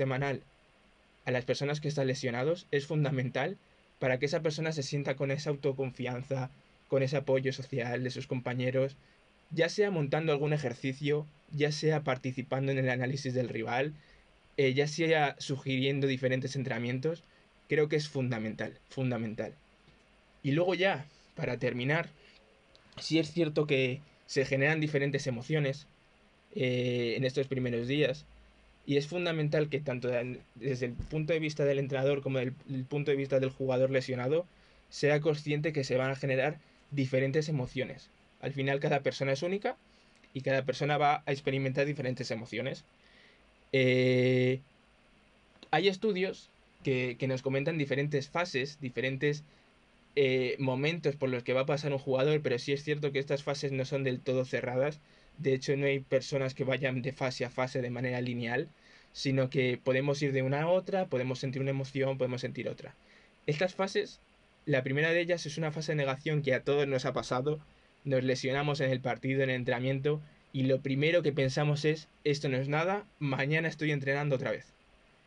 semanal a las personas que están lesionados es fundamental para que esa persona se sienta con esa autoconfianza, con ese apoyo social de sus compañeros, ya sea montando algún ejercicio, ya sea participando en el análisis del rival, eh, ya sea sugiriendo diferentes entrenamientos, creo que es fundamental, fundamental. Y luego ya, para terminar, sí es cierto que se generan diferentes emociones eh, en estos primeros días. Y es fundamental que tanto desde el punto de vista del entrenador como desde el punto de vista del jugador lesionado sea consciente que se van a generar diferentes emociones. Al final cada persona es única y cada persona va a experimentar diferentes emociones. Eh, hay estudios que, nos comentan diferentes fases, diferentes eh, momentos por los que va a pasar un jugador, pero sí es cierto que estas fases no son del todo cerradas. De hecho, no hay personas que vayan de fase a fase de manera lineal, sino que podemos ir de una a otra, podemos sentir una emoción, podemos sentir otra. Estas fases, la primera de ellas es una fase de negación que a todos nos ha pasado. Nos lesionamos en el partido, en el entrenamiento, y lo primero que pensamos es, esto no es nada, mañana estoy entrenando otra vez.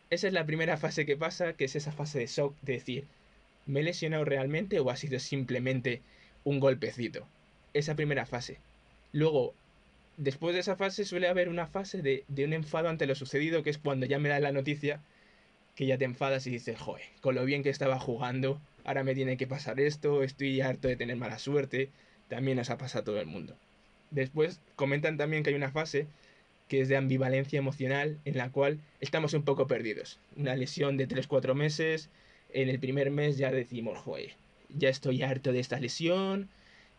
Esa es la primera fase que pasa, que es esa fase de shock, de decir, ¿me he lesionado realmente o ha sido simplemente un golpecito? Esa primera fase. Luego, después de esa fase suele haber una fase de, de, un enfado ante lo sucedido, que es cuando ya me da la noticia, que ya te enfadas y dices, joder, con lo bien que estaba jugando, ahora me tiene que pasar esto, estoy harto de tener mala suerte, también nos ha pasado a todo el mundo. Después comentan también que hay una fase que es de ambivalencia emocional, en la cual estamos un poco perdidos. Una lesión de 3-4 meses, en el primer mes ya decimos, joder, ya estoy harto de esta lesión,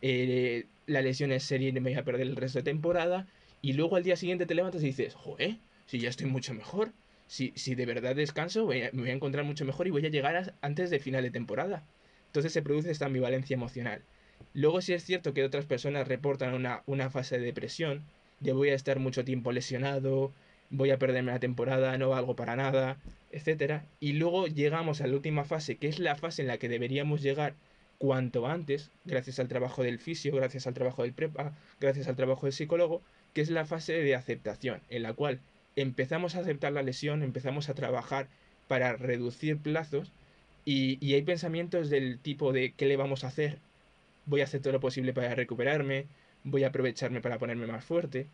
eh, la lesión es seria y me voy a perder el resto de temporada, y luego al día siguiente te levantas y dices, joder, si ya estoy mucho mejor, si, si de verdad descanso, me voy a encontrar mucho mejor y voy a llegar antes del final de temporada. Entonces se produce esta ambivalencia emocional. Luego sí es cierto que otras personas reportan una, una fase de depresión, de voy a estar mucho tiempo lesionado, voy a perderme la temporada, no valgo para nada, etc. Y luego llegamos a la última fase, que es la fase en la que deberíamos llegar cuanto antes, gracias al trabajo del fisio, gracias al trabajo del prepa, gracias al trabajo del psicólogo, que es la fase de aceptación, en la cual empezamos a aceptar la lesión, empezamos a trabajar para reducir plazos y, hay pensamientos del tipo de qué le vamos a hacer, voy a hacer todo lo posible para recuperarme, voy a aprovecharme para ponerme más fuerte.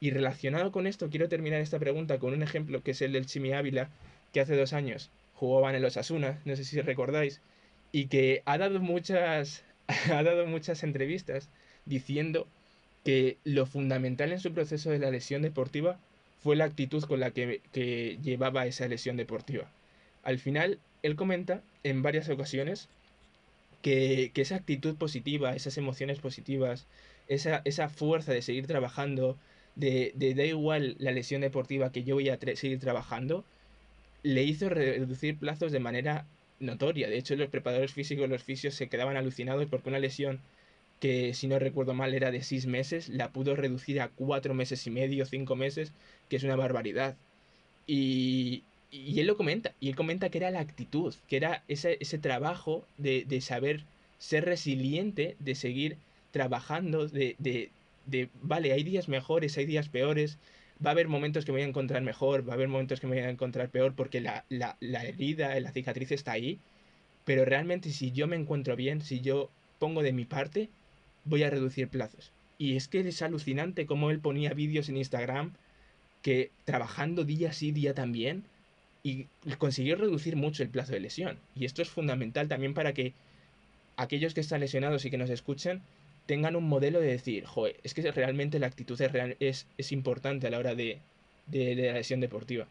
Y relacionado con esto, quiero terminar esta pregunta con un ejemplo que es el del Chimi Ávila, que hace dos años jugaba en el Osasuna, no sé si recordáis, y que ha dado muchas, ha dado muchas entrevistas diciendo que lo fundamental en su proceso de la lesión deportiva fue la actitud con la que, que llevaba esa lesión deportiva. Al final, él comenta en varias ocasiones que, que, esa actitud positiva, esas emociones positivas, esa, esa fuerza de seguir trabajando, de, de da igual la lesión deportiva que yo voy a seguir trabajando, le hizo reducir plazos de manera notoria. De hecho, los preparadores físicos, los fisios, se quedaban alucinados porque una lesión que, si no recuerdo mal, era de seis meses, la pudo reducir a cuatro meses y medio, cinco meses, que es una barbaridad. Y, y él lo comenta, y él comenta que era la actitud, que era ese, ese trabajo de, de saber ser resiliente, de seguir trabajando, de, de, de, vale, hay días mejores, hay días peores, va a haber momentos que me voy a encontrar mejor, va a haber momentos que me voy a encontrar peor porque la, la, la herida, la cicatriz está ahí, pero realmente si yo me encuentro bien, si yo pongo de mi parte, voy a reducir plazos. Y es que es alucinante cómo él ponía vídeos en Instagram que trabajando día sí, día también, y consiguió reducir mucho el plazo de lesión. Y esto es fundamental también para que aquellos que están lesionados y que nos escuchen tengan un modelo de decir, joder, es que realmente la actitud es, real, es, es importante a la hora de, de, de, la lesión deportiva.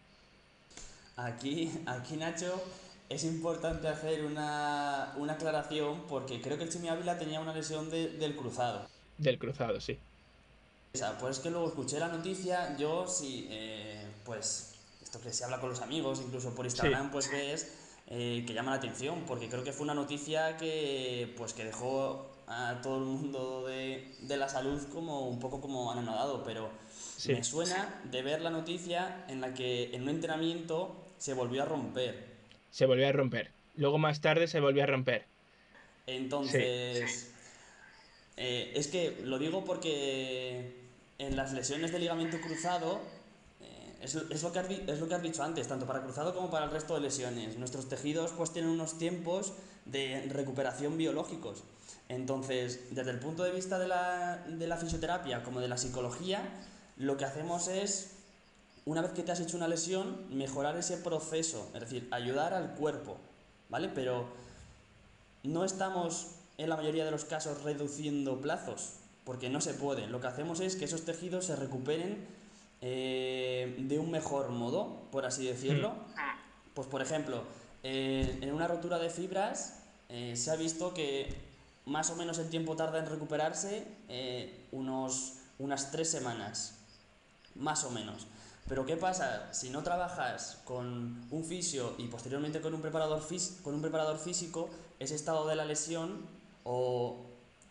Aquí, aquí Nacho, es importante hacer una, una aclaración porque creo que el Chimi Ávila tenía una lesión de, del cruzado. Del cruzado, sí. O sea, pues que luego escuché la noticia, yo sí, eh, pues esto que se habla con los amigos, incluso por Instagram, sí. pues ves eh, que llama la atención, porque creo que fue una noticia que, pues, que dejó a todo el mundo de, de la salud como un poco como anonadado, pero sí. me suena de ver la noticia en la que en un entrenamiento se volvió a romper. Se volvió a romper. Luego más tarde se volvió a romper. Entonces, sí. Eh, es que lo digo porque en las lesiones de ligamento cruzado es, es, lo que has, es lo que has dicho antes, tanto para cruzado como para el resto de lesiones. Nuestros tejidos pues tienen unos tiempos de recuperación biológicos. Entonces, desde el punto de vista de la, de la fisioterapia como de la psicología, lo que hacemos es, una vez que te has hecho una lesión, mejorar ese proceso, es decir, ayudar al cuerpo, ¿vale? Pero no estamos en la mayoría de los casos reduciendo plazos, porque no se puede. Lo que hacemos es que esos tejidos se recuperen eh, de un mejor modo, por así decirlo. Hmm. Pues por ejemplo, eh, en una rotura de fibras eh, se ha visto que más o menos el tiempo tarda en recuperarse unos, unas tres semanas, más o menos. Pero ¿qué pasa? Si no trabajas con un fisio y posteriormente con un preparador, con un preparador físico, ese estado de la lesión o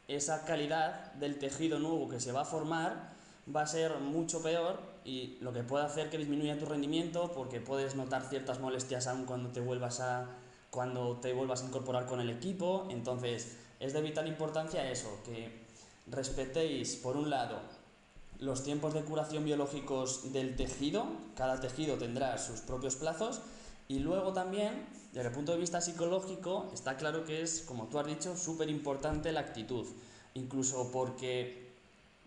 esa calidad del tejido nuevo que se va a formar va a ser mucho peor y lo que puede hacer que disminuya tu rendimiento porque puedes notar ciertas molestias aún cuando te vuelvas a cuando te vuelvas a incorporar con el equipo entonces es de vital importancia eso que respetéis por un lado los tiempos de curación biológicos del tejido. Cada tejido tendrá sus propios plazos. Y luego también desde el punto de vista psicológico está claro que es como tú has dicho súper importante la actitud. Incluso porque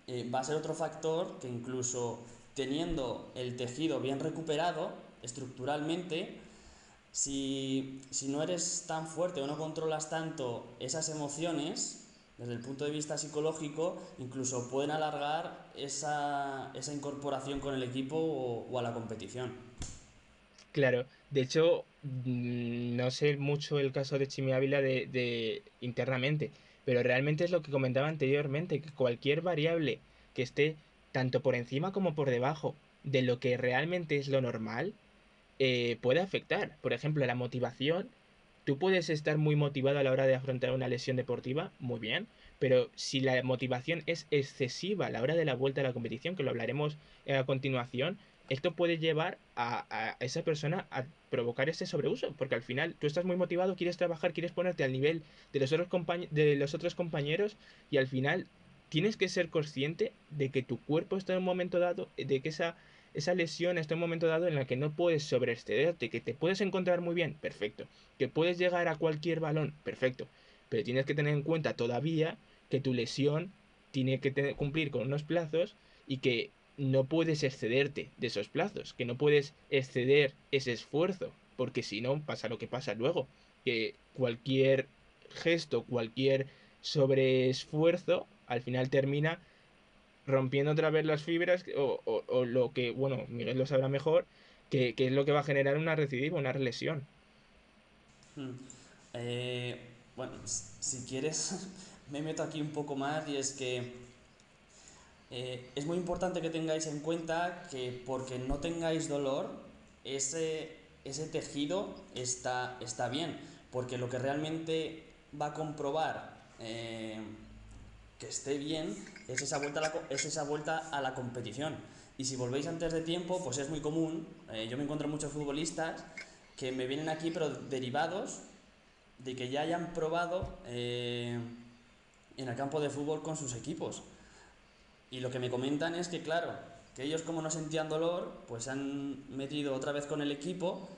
eh, va a ser otro factor que incluso teniendo el tejido bien recuperado estructuralmente, si, no eres tan fuerte o no controlas tanto esas emociones, desde el punto de vista psicológico, incluso pueden alargar esa, incorporación con el equipo o, a la competición. Claro, de hecho, mm, no sé mucho el caso de Chimi Ávila de internamente, pero realmente es lo que comentaba anteriormente, que cualquier variable que esté tanto por encima como por debajo de lo que realmente es lo normal, eh, puede afectar. Por ejemplo, la motivación. Tú puedes estar muy motivado a la hora de afrontar una lesión deportiva, muy bien, pero si la motivación es excesiva a la hora de la vuelta a la competición, que lo hablaremos a continuación, esto puede llevar a, esa persona a provocar ese sobreuso, porque al final tú estás muy motivado, quieres trabajar, quieres ponerte al nivel de los otros, de los otros compañeros y al final tienes que ser consciente de que tu cuerpo está en un momento dado, de que esa, esa lesión en un momento dado en la que no puedes sobreexcederte, que te puedes encontrar muy bien, perfecto, que puedes llegar a cualquier balón, perfecto, pero tienes que tener en cuenta todavía que tu lesión tiene que cumplir con unos plazos y que no puedes excederte de esos plazos, que no puedes exceder ese esfuerzo, porque si no pasa lo que pasa luego, que cualquier gesto, cualquier sobreesfuerzo, al final termina rompiendo otra vez las fibras o, lo que, bueno, Miguel lo sabrá mejor, que, es lo que va a generar una recidiva, una lesión. Hmm. Eh, bueno, si quieres, me meto aquí un poco más y es que eh, es muy importante que tengáis en cuenta que porque no tengáis dolor, ese, ese tejido está, está bien, porque lo que realmente va a comprobar eh, esté bien es esa, vuelta a la, es esa vuelta a la competición. Y si volvéis antes de tiempo, pues es muy común, eh, yo me encuentro muchos futbolistas que me vienen aquí pero derivados de que ya hayan probado en el campo de fútbol con sus equipos y lo que me comentan es que, claro, que ellos como no sentían dolor, pues se han metido otra vez con el equipo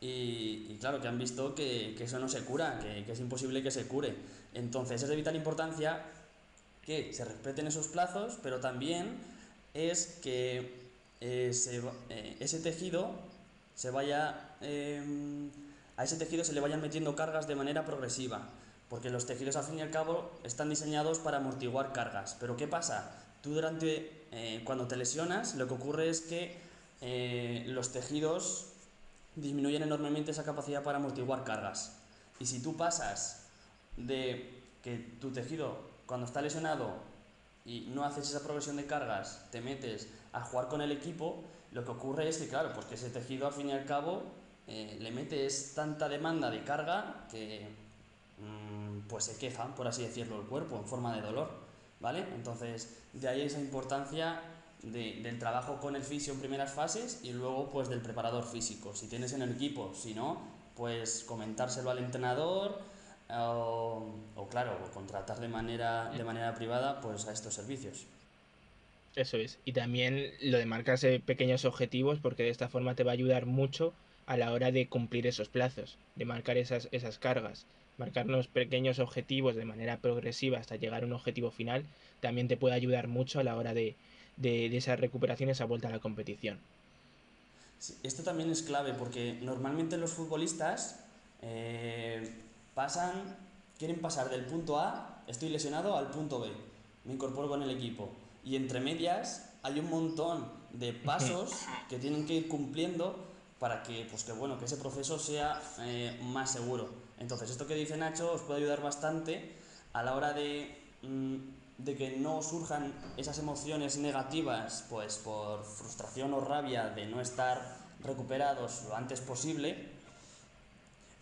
y, claro, que han visto que, eso no se cura, que, es imposible que se cure. Entonces es de vital importancia que se respeten esos plazos, pero también es que eh, eh, ese tejido se vaya... Em, a ese tejido se le vayan metiendo cargas de manera progresiva, porque los tejidos al fin y al cabo están diseñados para amortiguar cargas. Pero ¿qué pasa? Tú durante, eh, cuando te lesionas, lo que ocurre es que los tejidos disminuyen enormemente esa capacidad para amortiguar cargas. Y si tú pasas de que tu tejido, cuando está lesionado y no haces esa progresión de cargas, te metes a jugar con el equipo, lo que ocurre es que, claro, pues que ese tejido al fin y al cabo eh, le metes tanta demanda de carga que mm, pues se queja, por así decirlo, el cuerpo en forma de dolor. ¿vale? Entonces, de ahí esa importancia del trabajo con el fisio en primeras fases y luego pues del preparador físico. Si tienes en el equipo, si no, pues comentárselo al entrenador o, claro, contratar de manera, de manera privada pues a estos servicios. Eso es. Y también lo de marcarse pequeños objetivos, porque de esta forma te va a ayudar mucho a la hora de cumplir esos plazos, de marcar esas, esas cargas. Marcarnos pequeños objetivos de manera progresiva hasta llegar a un objetivo final también te puede ayudar mucho a la hora de, de, de esa recuperación, esa vuelta a la competición. esto también es clave porque normalmente los futbolistas eh, pasan, quieren pasar del punto A, estoy lesionado, al punto B, me incorporo con el equipo. Y entre medias hay un montón de pasos que tienen que ir cumpliendo para que, pues que, bueno, que ese proceso sea eh, más seguro. Entonces, esto que dice Nacho os puede ayudar bastante a la hora de, mm, de que no surjan esas emociones negativas, pues por frustración o rabia de no estar recuperados lo antes posible.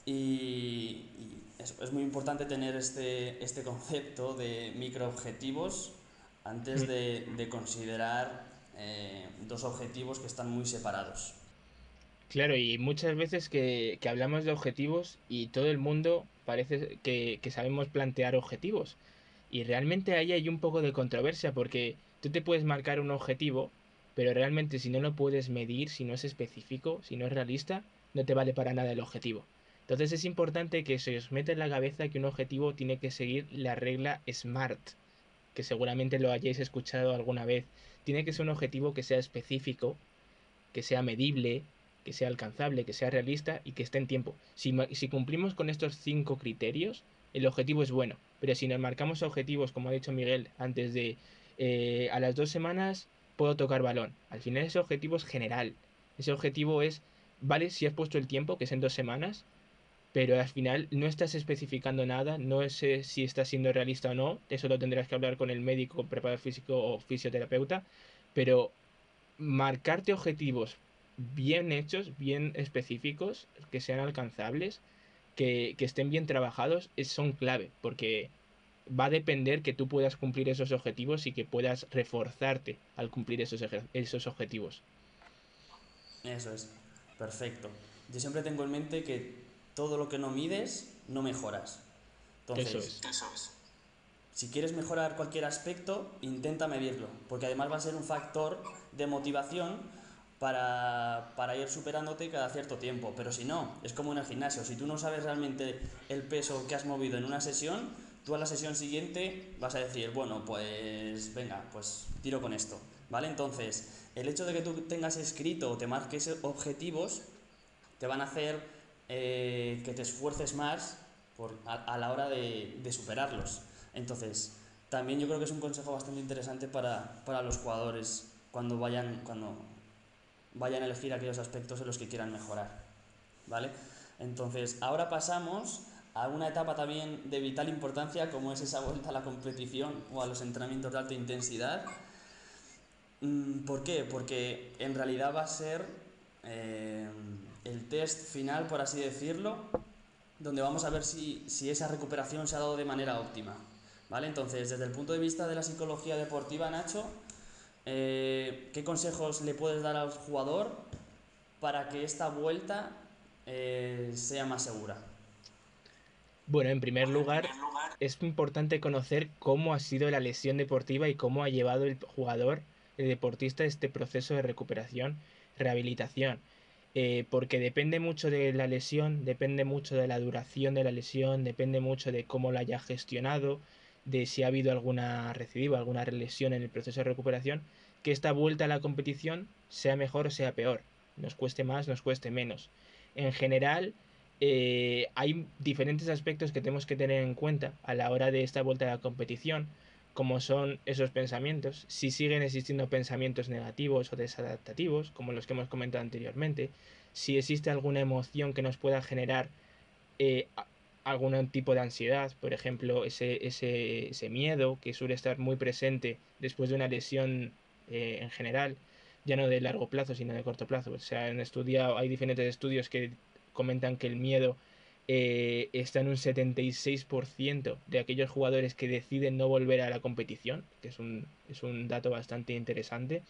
Y, es, muy importante tener este, este concepto de microobjetivos antes de, de considerar eh, dos objetivos que están muy separados. Claro, y muchas veces que, que hablamos de objetivos y todo el mundo parece que, que, sabemos plantear objetivos. Y realmente ahí hay un poco de controversia porque tú te puedes marcar un objetivo, pero realmente si no lo puedes medir, si no es específico, si no es realista, no te vale para nada el objetivo. Entonces es importante que se os meta en la cabeza que un objetivo tiene que seguir la regla SMART, que seguramente lo hayáis escuchado alguna vez. Tiene que ser un objetivo que sea específico, que sea medible, que sea alcanzable, que sea realista y que esté en tiempo. Si, cumplimos con estos cinco criterios, el objetivo es bueno. Pero si nos marcamos objetivos, como ha dicho Miguel, antes de eh, a las dos semanas puedo tocar balón. Al final ese objetivo es general. Ese objetivo es, vale, si has puesto el tiempo, que es en dos semanas, pero al final no estás especificando nada, no sé si estás siendo realista o no, eso lo tendrás que hablar con el médico, preparador físico o fisioterapeuta, pero marcarte objetivos bien hechos, bien específicos, que sean alcanzables, que, que estén bien trabajados, son clave, porque va a depender que tú puedas cumplir esos objetivos y que puedas reforzarte al cumplir esos, esos objetivos. Eso es, perfecto. Yo siempre tengo en mente que todo lo que no mides, no mejoras. Entonces, eso es. Eso es. Si quieres mejorar cualquier aspecto, intenta medirlo, porque además va a ser un factor de motivación para, ir superándote cada cierto tiempo. Pero si no, es como en el gimnasio. Si tú no sabes realmente el peso que has movido en una sesión, tú a la sesión siguiente vas a decir, bueno, pues venga, pues tiro con esto. ¿Vale? Entonces, el hecho de que tú tengas escrito o te marques objetivos, te van a hacer eh, que te esfuerces más por, a, la hora de, de, superarlos. Entonces, también yo creo que es un consejo bastante interesante para, para los jugadores cuando vayan, cuando vayan a elegir aquellos aspectos en los que quieran mejorar. ¿Vale? Entonces, ahora pasamos a una etapa también de vital importancia como es esa vuelta a la competición o a los entrenamientos de alta intensidad. Mm, ¿Por qué? Porque en realidad va a ser eh, el test final, por así decirlo, donde vamos a ver si, si esa recuperación se ha dado de manera óptima. ¿Vale? Entonces, desde el punto de vista de la psicología deportiva, Nacho, eh, ¿Qué consejos le puedes dar al jugador para que esta vuelta eh, sea más segura? Bueno, en primer lugar, es importante conocer cómo ha sido la lesión deportiva y cómo ha llevado el jugador, el deportista, este proceso de recuperación, rehabilitación. Eh, porque depende mucho de la lesión, depende mucho de la duración de la lesión, depende mucho de cómo la haya gestionado, de si ha habido alguna recidiva, alguna lesión en el proceso de recuperación, que esta vuelta a la competición sea mejor o sea peor, nos cueste más, nos cueste menos. En general, eh, hay diferentes aspectos que tenemos que tener en cuenta a la hora de esta vuelta a la competición, como son esos pensamientos, si siguen existiendo pensamientos negativos o desadaptativos, como los que hemos comentado anteriormente, si existe alguna emoción que nos pueda generar eh, algún tipo de ansiedad, por ejemplo, ese, ese, ese, miedo que suele estar muy presente después de una lesión eh, en general, ya no de largo plazo, sino de corto plazo. O sea, en estudio, hay diferentes estudios que comentan que el miedo eh, está en un 76% de aquellos jugadores que deciden no volver a la competición, que es un, es un dato bastante interesante.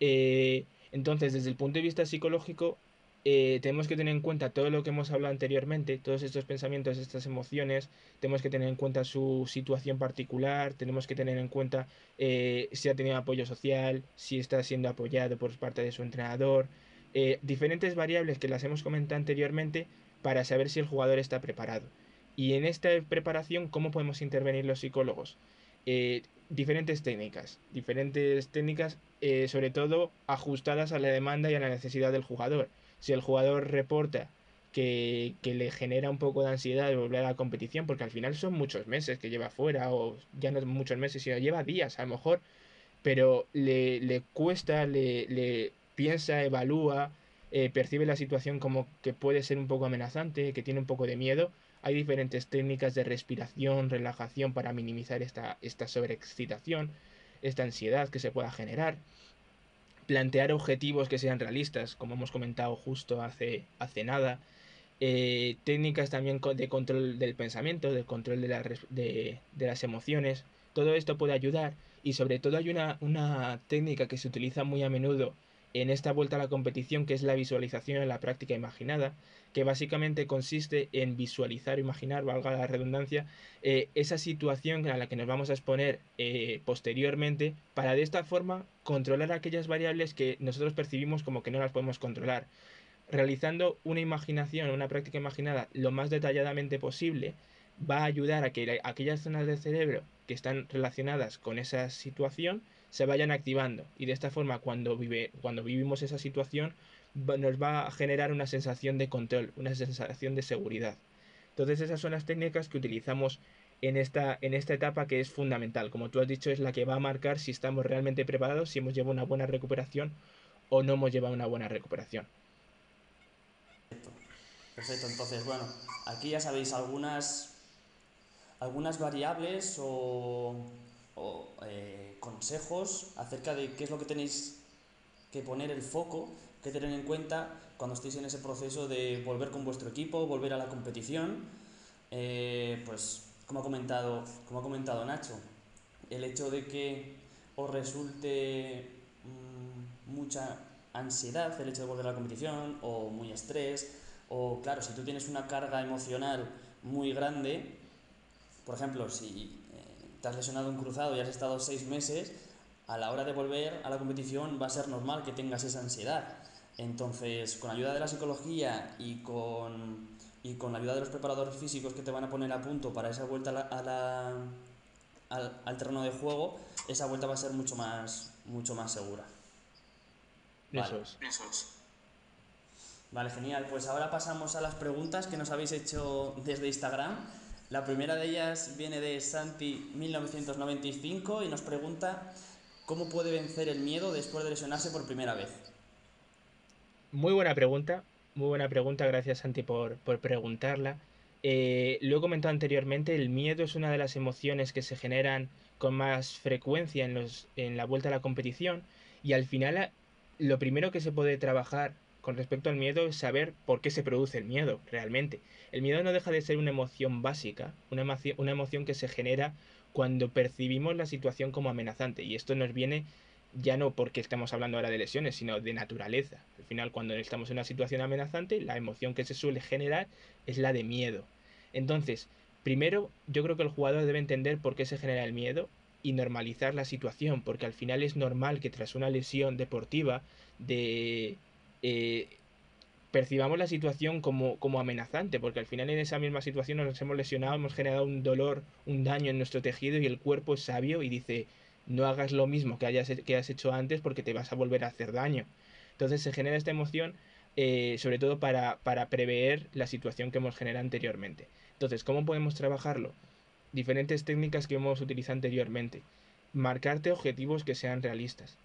Eh, entonces, desde el punto de vista psicológico, eh, tenemos que tener en cuenta todo lo que hemos hablado anteriormente, todos estos pensamientos, estas emociones, tenemos que tener en cuenta su situación particular, tenemos que tener en cuenta eh, si ha tenido apoyo social, si está siendo apoyado por parte de su entrenador, diferentes variables que las hemos comentado anteriormente para saber si el jugador está preparado. Y en esta preparación, ¿cómo podemos intervenir los psicólogos? diferentes técnicas, diferentes técnicas sobre todo ajustadas a la demanda y a la necesidad del jugador si el jugador reporta que, le genera un poco de ansiedad de volver a la competición, porque al final son muchos meses que lleva fuera, o ya no muchos meses, sino lleva días a lo mejor, pero le, cuesta, le, piensa, evalúa, eh, percibe la situación como que puede ser un poco amenazante, que tiene un poco de miedo. Hay diferentes técnicas de respiración, relajación para minimizar esta, esta sobreexcitación, esta ansiedad que se pueda generar. Plantear objetivos que sean realistas, como hemos comentado justo hace, hace nada, eh, técnicas también de control del pensamiento, de control de, de, las emociones, todo esto puede ayudar y sobre todo hay una, una técnica que se utiliza muy a menudo en esta vuelta a la competición que es la visualización en la práctica imaginada, que básicamente consiste en visualizar o imaginar, valga la redundancia, eh, esa situación a la que nos vamos a exponer eh, posteriormente para de esta forma controlar aquellas variables que nosotros percibimos como que no las podemos controlar. Realizando una imaginación, una práctica imaginada lo más detalladamente posible, va a ayudar a que aquellas zonas del cerebro que están relacionadas con esa situación se vayan activando y de esta forma cuando, vive, cuando vivimos esa situación nos va a generar una sensación de control, una sensación de seguridad. Entonces esas son las técnicas que utilizamos en esta, en esta etapa que es fundamental. Como tú has dicho, es la que va a marcar si estamos realmente preparados, si hemos llevado una buena recuperación o no hemos llevado una buena recuperación. Perfecto, entonces bueno, aquí ya sabéis algunas, algunas variables o, eh, consejos acerca de qué es lo que tenéis que poner el foco que tener en cuenta cuando estéis en ese proceso de volver con vuestro equipo, volver a la competición. Eh, pues, como ha, comentado, como ha comentado Nacho, el hecho de que os resulte mm, mucha ansiedad el hecho de volver a la competición o muy estrés, o claro, si tú tienes una carga emocional muy grande, por ejemplo, si te has lesionado un cruzado y has estado seis meses, a la hora de volver a la competición va a ser normal que tengas esa ansiedad. Entonces, con ayuda de la psicología y con, y con la ayuda de los preparadores físicos que te van a poner a punto para esa vuelta a la, al, terreno de juego, esa vuelta va a ser mucho más, mucho más segura. Vale. Vale, genial. Pues ahora pasamos a las preguntas que nos habéis hecho desde Instagram. La primera de ellas viene de Santi1995 y nos pregunta cómo puede vencer el miedo después de lesionarse por primera vez. Muy buena pregunta, muy buena pregunta, gracias Santi por, preguntarla. Eh, lo he comentado anteriormente, el miedo es una de las emociones que se generan con más frecuencia en, los, en la vuelta a la competición y al final lo primero que se puede trabajar con respecto al miedo es saber por qué se produce el miedo realmente. El miedo no deja de ser una emoción básica, una una emoción que se genera cuando percibimos la situación como amenazante y esto nos viene ya no porque estamos hablando ahora de lesiones, sino de naturaleza. Al final, cuando estamos en una situación amenazante, la emoción que se suele generar es la de miedo. Entonces, primero, yo creo que el jugador debe entender por qué se genera el miedo y normalizar la situación, porque al final es normal que tras una lesión deportiva de eh, percibamos la situación como, como amenazante, porque al final en esa misma situación nos hemos lesionado, hemos generado un dolor, un daño en nuestro tejido y el cuerpo es sabio y dice, no hagas lo mismo que, hayas, que has hecho antes porque te vas a volver a hacer daño. Entonces se genera esta emoción eh, sobre todo para, para prever la situación que hemos generado anteriormente. Entonces, ¿cómo podemos trabajarlo? Diferentes técnicas que hemos utilizado anteriormente. Marcarte objetivos que sean realistas.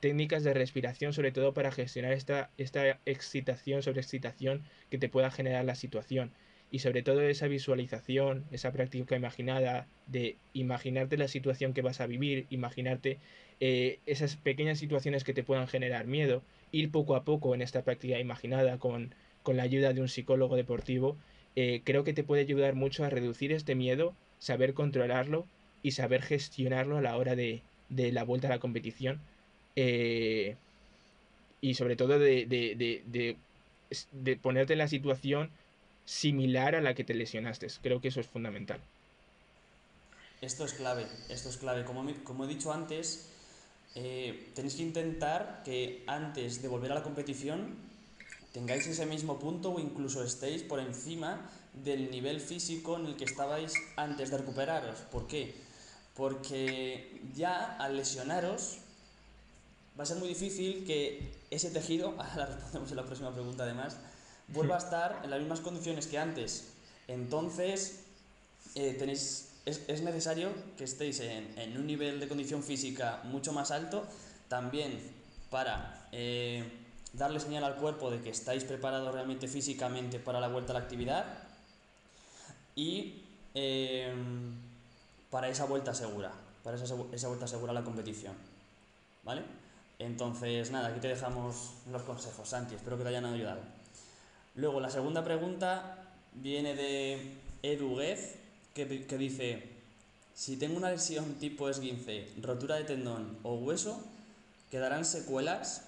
Técnicas de respiración, sobre todo para gestionar esta, esta excitación sobre excitación que te pueda generar la situación y sobre todo esa visualización, esa práctica imaginada de imaginarte la situación que vas a vivir, imaginarte eh, esas pequeñas situaciones que te puedan generar miedo, ir poco a poco en esta práctica imaginada con, la ayuda de un psicólogo deportivo, eh, creo que te puede ayudar mucho a reducir este miedo, saber controlarlo y saber gestionarlo a la hora de, la vuelta a la competición. Eh, y sobre todo de de ponerte en la situación similar a la que te lesionaste. Creo que eso es fundamental. Esto es clave, esto es clave. Como, como he dicho antes, eh, tenéis que intentar que antes de volver a la competición tengáis ese mismo punto o incluso estéis por encima del nivel físico en el que estabais antes de recuperaros. ¿Por qué? Porque ya al lesionaros va a ser muy difícil que ese tejido, ahora respondemos en la próxima pregunta además, vuelva a estar en las mismas condiciones que antes. Entonces, eh, tenéis es, necesario que estéis en, un nivel de condición física mucho más alto, también para eh, darle señal al cuerpo de que estáis preparados realmente físicamente para la vuelta a la actividad y eh, para esa vuelta segura, para esa, esa vuelta segura a la competición. ¿Vale? Entonces, nada, aquí te dejamos los consejos, Santi, espero que te hayan ayudado. Luego, la segunda pregunta viene de Edu que, dice, si tengo una lesión tipo esguince, rotura de tendón o hueso, ¿quedarán secuelas?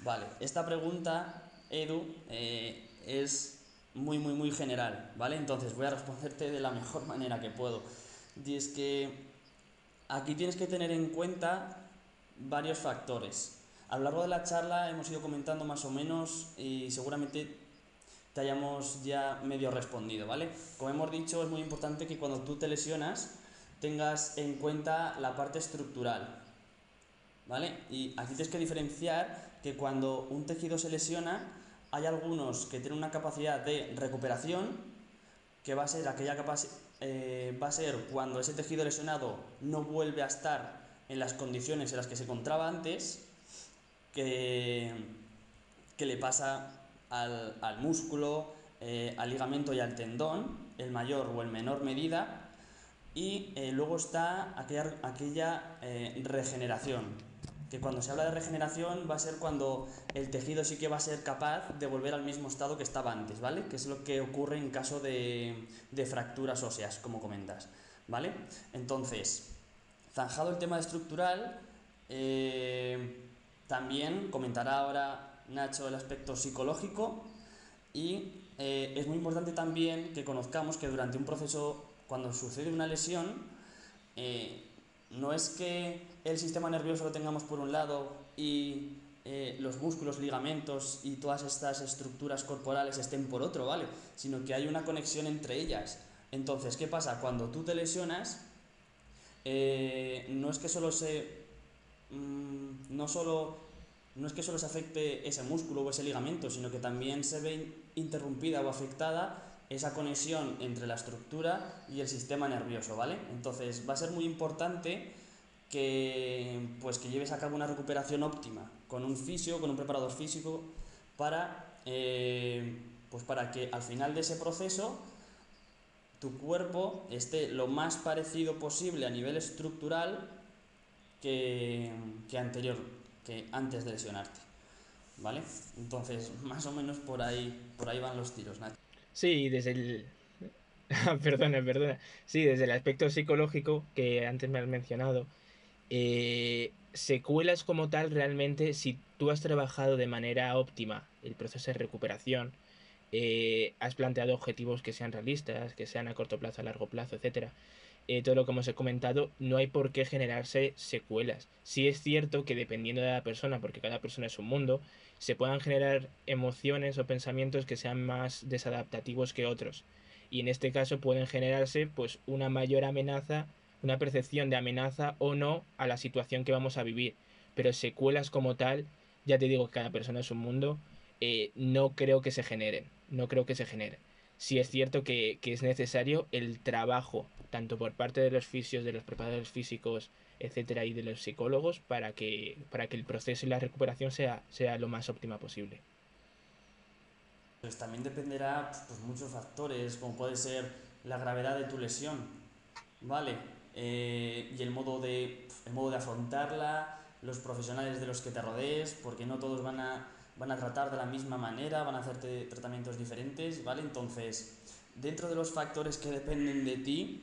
Vale, esta pregunta, Edu, eh, es muy, muy, muy general, ¿vale? Entonces voy a responderte de la mejor manera que puedo. Y es que aquí tienes que tener en cuenta varios factores. A lo largo de la charla hemos ido comentando más o menos y seguramente te hayamos ya medio respondido, ¿vale? Como hemos dicho, es muy importante que cuando tú te lesionas tengas en cuenta la parte estructural, ¿vale? Y aquí tienes que diferenciar que cuando un tejido se lesiona, hay algunos que tienen una capacidad de recuperación, que va a ser aquella capacidad, eh, va a ser cuando ese tejido lesionado no vuelve a estar en las condiciones en las que se encontraba antes, que, le pasa al, músculo, eh, al ligamento y al tendón, el mayor o el menor medida, y eh, luego está aquella, aquella eh, regeneración, que cuando se habla de regeneración va a ser cuando el tejido sí que va a ser capaz de volver al mismo estado que estaba antes, ¿vale? Que es lo que ocurre en caso de, de fracturas óseas, como comentas, ¿vale? Entonces, zanjado el tema estructural, también comentará ahora Nacho el aspecto psicológico y eh, es muy importante también que conozcamos que durante un proceso, cuando sucede una lesión, eh, no es que el sistema nervioso lo tengamos por un lado y eh, los músculos, ligamentos y todas estas estructuras corporales estén por otro, ¿vale? Sino que hay una conexión entre ellas. Entonces, ¿qué pasa? Cuando tú te lesionas, no es que solo se... Mm, no solo no es que solo se afecte ese músculo o ese ligamento, sino que también se ve interrumpida o afectada esa conexión entre la estructura y el sistema nervioso, ¿vale? Entonces va a ser muy importante que, pues, que lleves a cabo una recuperación óptima con un fisio, con un preparador físico, para, eh, pues para que al final de ese proceso tu cuerpo esté lo más parecido posible a nivel estructural que, anterior, que antes de lesionarte. ¿Vale? Entonces, más o menos por ahí, por ahí van los tiros, Nacho. Sí, desde el. perdona, perdona. Sí, desde el aspecto psicológico que antes me has mencionado. Eh, secuelas como tal, realmente, si tú has trabajado de manera óptima el proceso de recuperación, eh, has planteado objetivos que sean realistas, que sean a corto plazo, a largo plazo, etcétera, eh, todo lo que hemos comentado, no hay por qué generarse secuelas. Sí es cierto que dependiendo de la persona, porque cada persona es un mundo, se puedan generar emociones o pensamientos que sean más desadaptativos que otros. Y en este caso pueden generarse pues una mayor amenaza, una percepción de amenaza o no a la situación que vamos a vivir. Pero secuelas como tal, ya te digo que cada persona es un mundo, eh, no creo que se generen. No creo que se generen sí es cierto que, es necesario el trabajo, tanto por parte de los fisios, de los preparadores físicos, etcétera, y de los psicólogos, para que, para que el proceso y la recuperación sea, sea lo más óptima posible. Pues también dependerá pues, muchos factores, como puede ser la gravedad de tu lesión, ¿vale? Eh, y el modo, de, el modo de afrontarla, los profesionales de los que te rodees, porque no todos van a van a tratar de la misma manera, van a hacerte tratamientos diferentes, ¿vale? Entonces, dentro de los factores que dependen de ti,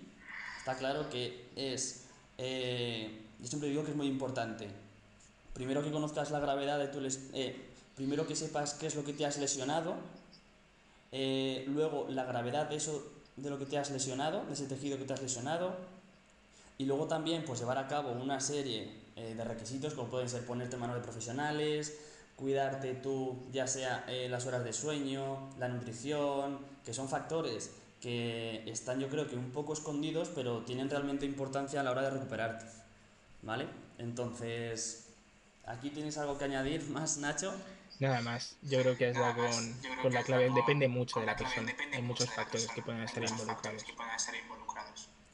está claro que es, eh, yo siempre digo que es muy importante, primero que conozcas la gravedad de tu eh, primero que sepas qué es lo que te has lesionado, eh, luego la gravedad de eso, de lo que te has lesionado, de ese tejido que te has lesionado, y luego también pues llevar a cabo una serie de requisitos como pueden ser ponerte manos de profesionales, cuidarte tú, ya sea eh, las horas de sueño, la nutrición, que son factores que están yo creo que un poco escondidos, pero tienen realmente importancia a la hora de recuperarte. ¿Vale? Entonces, ¿aquí tienes algo que añadir más, Nacho? Nada más, yo creo que es dado con, la clave, depende mucho de la persona, hay muchos factores que pueden estar involucrados.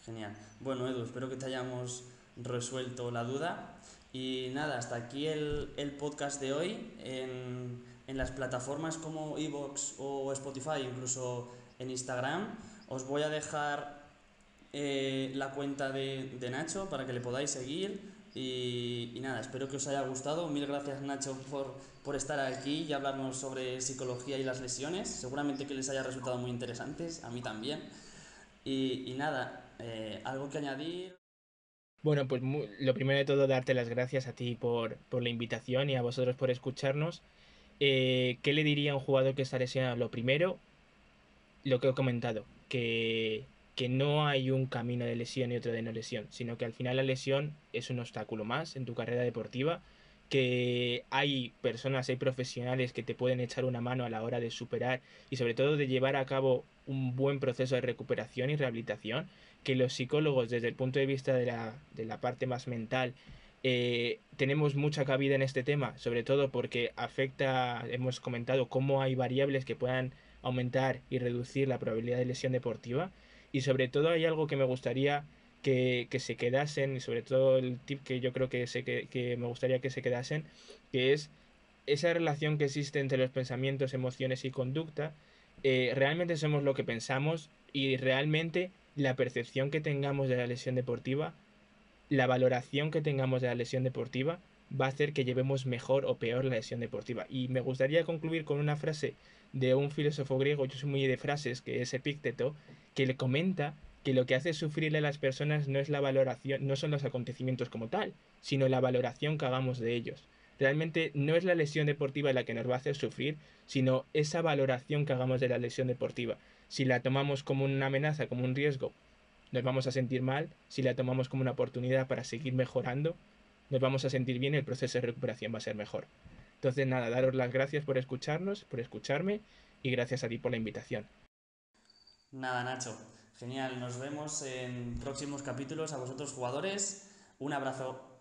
Genial. Bueno, Edu, espero que te hayamos resuelto la duda. Y nada, hasta aquí el, el podcast de hoy. En, en las plataformas como Evox o Spotify, incluso en Instagram, os voy a dejar eh, la cuenta de, de, Nacho para que le podáis seguir. Y, nada, espero que os haya gustado. Mil gracias Nacho por, por estar aquí y hablarnos sobre psicología y las lesiones. Seguramente que les haya resultado muy interesantes, a mí también. Y, y nada, eh, ¿algo que añadir? Bueno, pues lo primero de todo, darte las gracias a ti por, por la invitación y a vosotros por escucharnos. Eh, ¿Qué le diría a un jugador que está lesionado? Lo primero, lo que he comentado, que, que no hay un camino de lesión y otro de no lesión, sino que al final la lesión es un obstáculo más en tu carrera deportiva, que hay personas, hay profesionales que te pueden echar una mano a la hora de superar y sobre todo de llevar a cabo un buen proceso de recuperación y rehabilitación que los psicólogos desde el punto de vista de la, de la parte más mental eh, tenemos mucha cabida en este tema, sobre todo porque afecta, hemos comentado cómo hay variables que puedan aumentar y reducir la probabilidad de lesión deportiva. Y sobre todo hay algo que me gustaría que, que se quedasen y sobre todo el tip que yo creo que, se, que, que me gustaría que se quedasen que es esa relación que existe entre los pensamientos, emociones y conducta, eh, realmente somos lo que pensamos y realmente la percepción que tengamos de la lesión deportiva, la valoración que tengamos de la lesión deportiva, va a hacer que llevemos mejor o peor la lesión deportiva. Y me gustaría concluir con una frase de un filósofo griego, yo soy muy de frases, que es Epícteto, que le comenta que lo que hace sufrirle a las personas no es la valoración, no son los acontecimientos como tal, sino la valoración que hagamos de ellos. Realmente no es la lesión deportiva la que nos va a hacer sufrir, sino esa valoración que hagamos de la lesión deportiva. Si la tomamos como una amenaza, como un riesgo, nos vamos a sentir mal. Si la tomamos como una oportunidad para seguir mejorando, nos vamos a sentir bien y el proceso de recuperación va a ser mejor. Entonces, nada, daros las gracias por escucharnos, por escucharme y gracias a ti por la invitación. Nada, Nacho. Genial. Nos vemos en próximos capítulos. A vosotros, jugadores. Un abrazo.